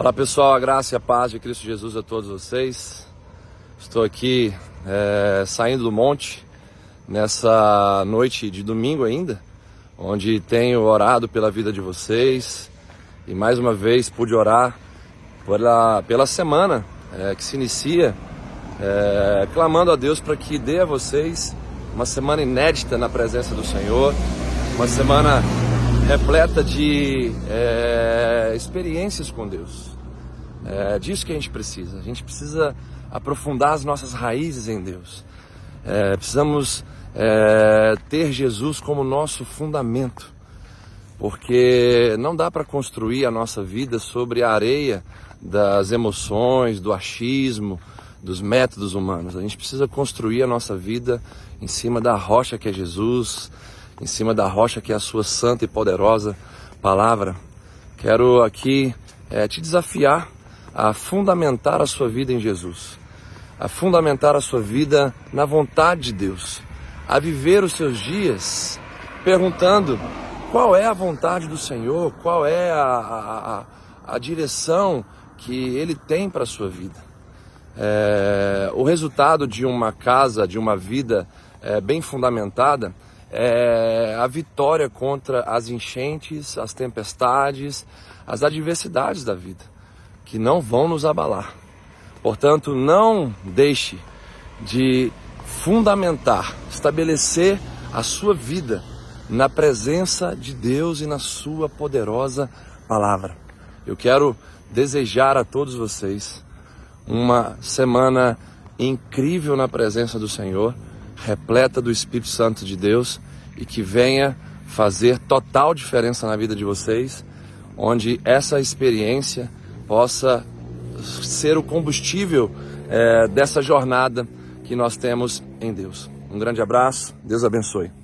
Olá pessoal, a graça e a paz de Cristo Jesus a todos vocês. Estou aqui é, saindo do monte nessa noite de domingo ainda, onde tenho orado pela vida de vocês e mais uma vez pude orar pela, pela semana é, que se inicia, é, clamando a Deus para que dê a vocês uma semana inédita na presença do Senhor, uma semana repleta de é, experiências com Deus. É disso que a gente precisa. A gente precisa aprofundar as nossas raízes em Deus. É, precisamos é, ter Jesus como nosso fundamento, porque não dá para construir a nossa vida sobre a areia das emoções, do achismo, dos métodos humanos. A gente precisa construir a nossa vida em cima da rocha que é Jesus, em cima da rocha que é a sua santa e poderosa palavra. Quero aqui é, te desafiar a fundamentar a sua vida em Jesus, a fundamentar a sua vida na vontade de Deus, a viver os seus dias perguntando qual é a vontade do Senhor, qual é a, a, a, direção que Ele tem para a sua vida. É, o resultado de uma casa, de uma vida é, bem fundamentada, é a vitória contra as enchentes, as tempestades, as adversidades da vida, que não vão nos abalar. Portanto, não deixe de fundamentar, estabelecer a sua vida na presença de Deus e na sua poderosa palavra. Eu quero desejar a todos vocês uma semana incrível na presença do Senhor repleta do Espírito Santo de Deus e que venha fazer total diferença na vida de vocês, onde essa experiência possa ser o combustível é, dessa jornada que nós temos em Deus. Um grande abraço, Deus abençoe.